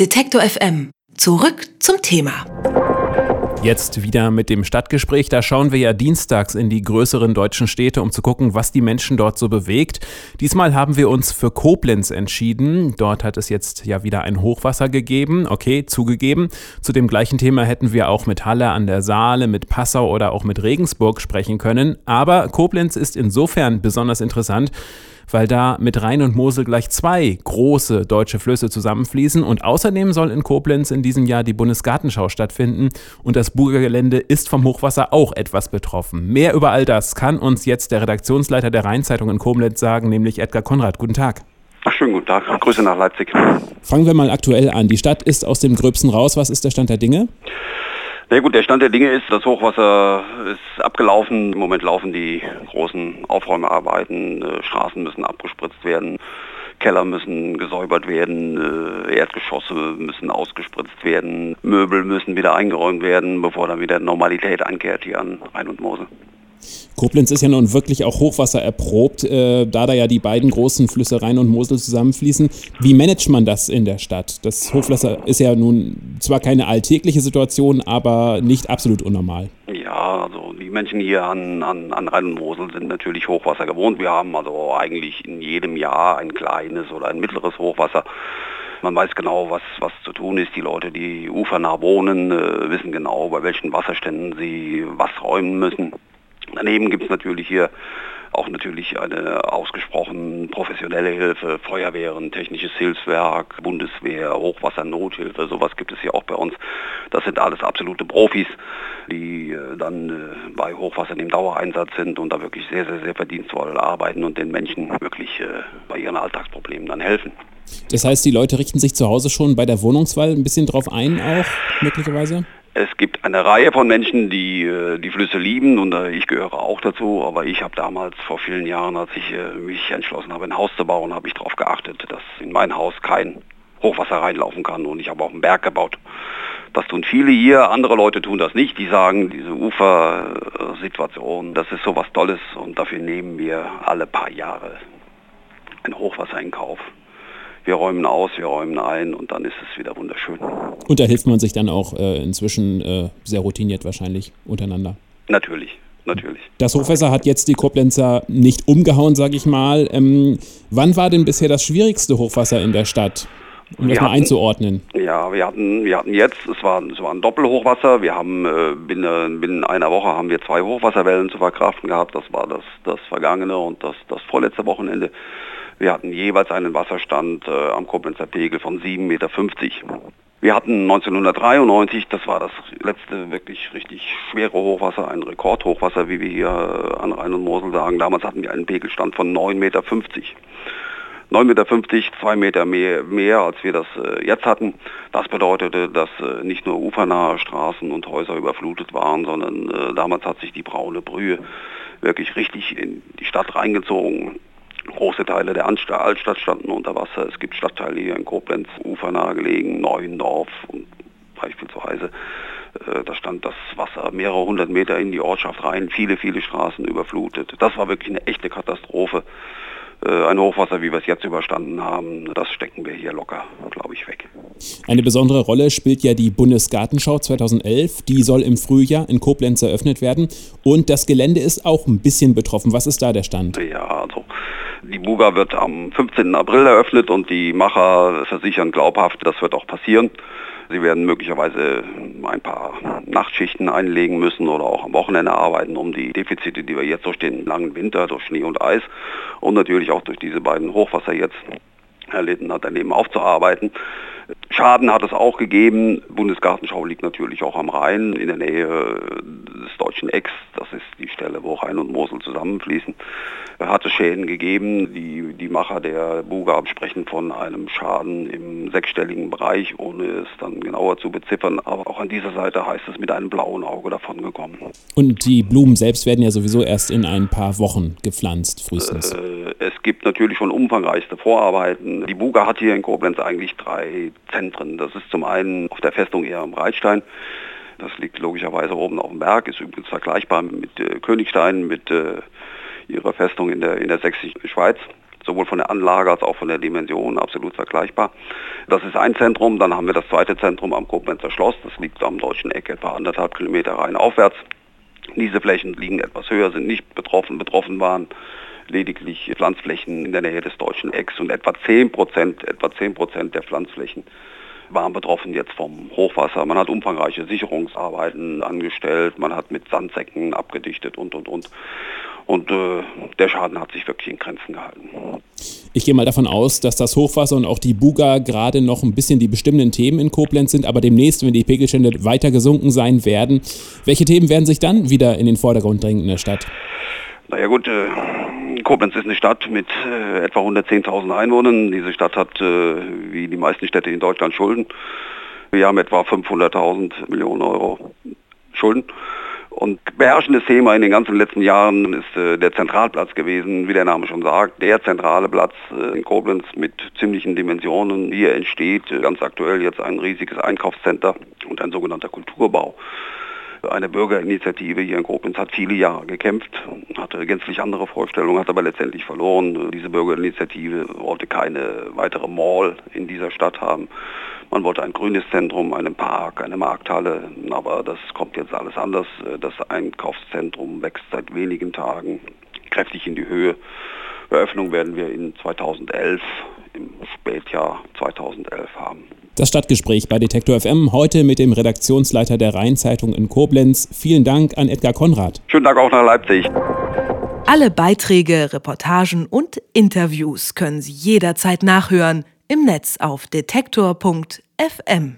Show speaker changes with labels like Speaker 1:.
Speaker 1: Detektor FM. Zurück zum Thema.
Speaker 2: Jetzt wieder mit dem Stadtgespräch. Da schauen wir ja dienstags in die größeren deutschen Städte, um zu gucken, was die Menschen dort so bewegt. Diesmal haben wir uns für Koblenz entschieden. Dort hat es jetzt ja wieder ein Hochwasser gegeben. Okay, zugegeben. Zu dem gleichen Thema hätten wir auch mit Halle an der Saale, mit Passau oder auch mit Regensburg sprechen können. Aber Koblenz ist insofern besonders interessant, weil da mit Rhein und Mosel gleich zwei große deutsche Flüsse zusammenfließen und außerdem soll in Koblenz in diesem Jahr die Bundesgartenschau stattfinden und das Burgergelände ist vom Hochwasser auch etwas betroffen. Mehr über all das kann uns jetzt der Redaktionsleiter der Rheinzeitung in Koblenz sagen, nämlich Edgar Konrad. Guten Tag.
Speaker 3: Ach, schönen guten Tag. Grüße nach Leipzig.
Speaker 2: Fangen wir mal aktuell an. Die Stadt ist aus dem Gröbsten raus. Was ist der Stand der Dinge?
Speaker 3: Na gut, der Stand der Dinge ist, das Hochwasser ist abgelaufen. Im Moment laufen die großen Aufräumarbeiten. Äh, Straßen müssen abgespritzt werden. Keller müssen gesäubert werden, äh, Erdgeschosse müssen ausgespritzt werden, Möbel müssen wieder eingeräumt werden, bevor dann wieder Normalität einkehrt hier an Rhein und Mosel.
Speaker 2: Koblenz ist ja nun wirklich auch Hochwasser erprobt, äh, da da ja die beiden großen Flüsse Rhein und Mosel zusammenfließen. Wie managt man das in der Stadt? Das Hochwasser ist ja nun zwar keine alltägliche Situation, aber nicht absolut unnormal.
Speaker 3: Ja, also die Menschen hier an, an, an Rhein und Mosel sind natürlich Hochwasser gewohnt. Wir haben also eigentlich in jedem Jahr ein kleines oder ein mittleres Hochwasser. Man weiß genau, was, was zu tun ist. Die Leute, die ufernah wohnen, äh, wissen genau, bei welchen Wasserständen sie was räumen müssen. Daneben gibt es natürlich hier auch natürlich eine ausgesprochen professionelle Hilfe, Feuerwehren, technisches Hilfswerk, Bundeswehr, Hochwassernothilfe, sowas gibt es hier auch bei uns. Das sind alles absolute Profis, die äh, dann äh, bei Hochwassern im Dauereinsatz sind und da wirklich sehr, sehr, sehr verdienstvoll arbeiten und den Menschen wirklich äh, bei ihren Alltagsproblemen dann helfen.
Speaker 2: Das heißt, die Leute richten sich zu Hause schon bei der Wohnungswahl ein bisschen drauf ein, auch möglicherweise?
Speaker 3: Es gibt eine Reihe von Menschen, die äh, die Flüsse lieben und äh, ich gehöre auch dazu, aber ich habe damals vor vielen Jahren, als ich äh, mich entschlossen habe, ein Haus zu bauen, habe ich darauf geachtet, dass in mein Haus kein Hochwasser reinlaufen kann und ich habe auch einen Berg gebaut. Das tun viele hier, andere Leute tun das nicht. Die sagen, diese Ufersituation, das ist sowas Tolles und dafür nehmen wir alle paar Jahre ein Hochwasser in Kauf wir räumen aus, wir räumen ein und dann ist es wieder wunderschön.
Speaker 2: Und da hilft man sich dann auch äh, inzwischen äh, sehr routiniert wahrscheinlich untereinander.
Speaker 3: Natürlich. Natürlich.
Speaker 2: Das Hochwasser hat jetzt die Koblenzer nicht umgehauen, sage ich mal. Ähm, wann war denn bisher das schwierigste Hochwasser in der Stadt? um das mal einzuordnen.
Speaker 3: Ja, wir hatten, wir hatten jetzt, es war, es war ein Doppelhochwasser. Wir haben äh, binnen, binnen einer Woche haben wir zwei Hochwasserwellen zu verkraften gehabt. Das war das, das vergangene und das, das vorletzte Wochenende. Wir hatten jeweils einen Wasserstand äh, am Koblenzer Pegel von 7,50 Meter. Wir hatten 1993, das war das letzte wirklich richtig schwere Hochwasser, ein Rekordhochwasser, wie wir hier äh, an Rhein und Mosel sagen. Damals hatten wir einen Pegelstand von 9,50 Meter. 9,50 Meter, zwei Meter mehr, mehr als wir das äh, jetzt hatten. Das bedeutete, dass äh, nicht nur ufernahe Straßen und Häuser überflutet waren, sondern äh, damals hat sich die braune Brühe wirklich richtig in die Stadt reingezogen. Große Teile der Altstadt standen unter Wasser. Es gibt Stadtteile hier in Koblenz, ufernah gelegen, Neuendorf und beispielsweise. Äh, da stand das Wasser mehrere hundert Meter in die Ortschaft rein, viele, viele Straßen überflutet. Das war wirklich eine echte Katastrophe. Äh, ein Hochwasser, wie wir es jetzt überstanden haben, das stecken wir hier locker, glaube ich, weg.
Speaker 2: Eine besondere Rolle spielt ja die Bundesgartenschau 2011. Die soll im Frühjahr in Koblenz eröffnet werden. Und das Gelände ist auch ein bisschen betroffen. Was ist da der Stand?
Speaker 3: Ja, also die Buga wird am 15. April eröffnet und die Macher versichern glaubhaft, das wird auch passieren. Sie werden möglicherweise ein paar Nachtschichten einlegen müssen oder auch am Wochenende arbeiten, um die Defizite, die wir jetzt durch den langen Winter, durch Schnee und Eis und natürlich auch durch diese beiden Hochwasser jetzt erlitten hat, daneben aufzuarbeiten. Schaden hat es auch gegeben. Bundesgartenschau liegt natürlich auch am Rhein, in der Nähe des deutschen Ecks. Das ist die Stelle, wo Rhein und Mosel zusammenfließen. Hat es Schäden gegeben. Die, die Macher der Buga sprechen von einem Schaden im sechsstelligen Bereich, ohne es dann genauer zu beziffern. Aber auch an dieser Seite heißt es mit einem blauen Auge davon gekommen.
Speaker 2: Und die Blumen selbst werden ja sowieso erst in ein paar Wochen gepflanzt, frühestens.
Speaker 3: Äh, es gibt natürlich schon umfangreichste Vorarbeiten. Die Buga hat hier in Koblenz eigentlich drei Zentren. Das ist zum einen auf der Festung eher am Breitstein. Das liegt logischerweise oben auf dem Berg, ist übrigens vergleichbar mit äh, Königstein, mit äh, ihrer Festung in der, in der sächsischen Schweiz. sowohl von der Anlage als auch von der Dimension absolut vergleichbar. Das ist ein Zentrum, dann haben wir das zweite Zentrum am Koblenzer Schloss, das liegt am deutschen Eck etwa anderthalb Kilometer rein aufwärts. Diese Flächen liegen etwas höher, sind nicht betroffen. Betroffen waren lediglich Pflanzflächen in der Nähe des deutschen Ecks und etwa 10 Prozent, etwa 10 Prozent der Pflanzflächen waren betroffen jetzt vom Hochwasser. Man hat umfangreiche Sicherungsarbeiten angestellt, man hat mit Sandsäcken abgedichtet und, und, und. Und äh, der Schaden hat sich wirklich in Grenzen gehalten.
Speaker 2: Ich gehe mal davon aus, dass das Hochwasser und auch die Buga gerade noch ein bisschen die bestimmenden Themen in Koblenz sind, aber demnächst, wenn die Pegelstände weiter gesunken sein werden, welche Themen werden sich dann wieder in den Vordergrund drängen in der Stadt?
Speaker 3: Naja gut, äh, Koblenz ist eine Stadt mit äh, etwa 110.000 Einwohnern. Diese Stadt hat, äh, wie die meisten Städte in Deutschland, Schulden. Wir haben etwa 500.000 Millionen Euro Schulden. Und beherrschendes Thema in den ganzen letzten Jahren ist äh, der Zentralplatz gewesen, wie der Name schon sagt, der zentrale Platz äh, in Koblenz mit ziemlichen Dimensionen. Hier entsteht äh, ganz aktuell jetzt ein riesiges Einkaufscenter und ein sogenannter Kulturbau. Eine Bürgerinitiative hier in Koblenz hat viele Jahre gekämpft, hatte gänzlich andere Vorstellungen, hat aber letztendlich verloren. Diese Bürgerinitiative wollte keine weitere Mall in dieser Stadt haben. Man wollte ein grünes Zentrum, einen Park, eine Markthalle, aber das kommt jetzt alles anders. Das Einkaufszentrum wächst seit wenigen Tagen kräftig in die Höhe. Eröffnung werden wir in 2011, im Spätjahr 2011 haben.
Speaker 2: Das Stadtgespräch bei Detektor FM heute mit dem Redaktionsleiter der Rheinzeitung in Koblenz. Vielen Dank an Edgar Konrad.
Speaker 3: Schönen Dank auch nach Leipzig.
Speaker 1: Alle Beiträge, Reportagen und Interviews können Sie jederzeit nachhören im Netz auf detektor.fm.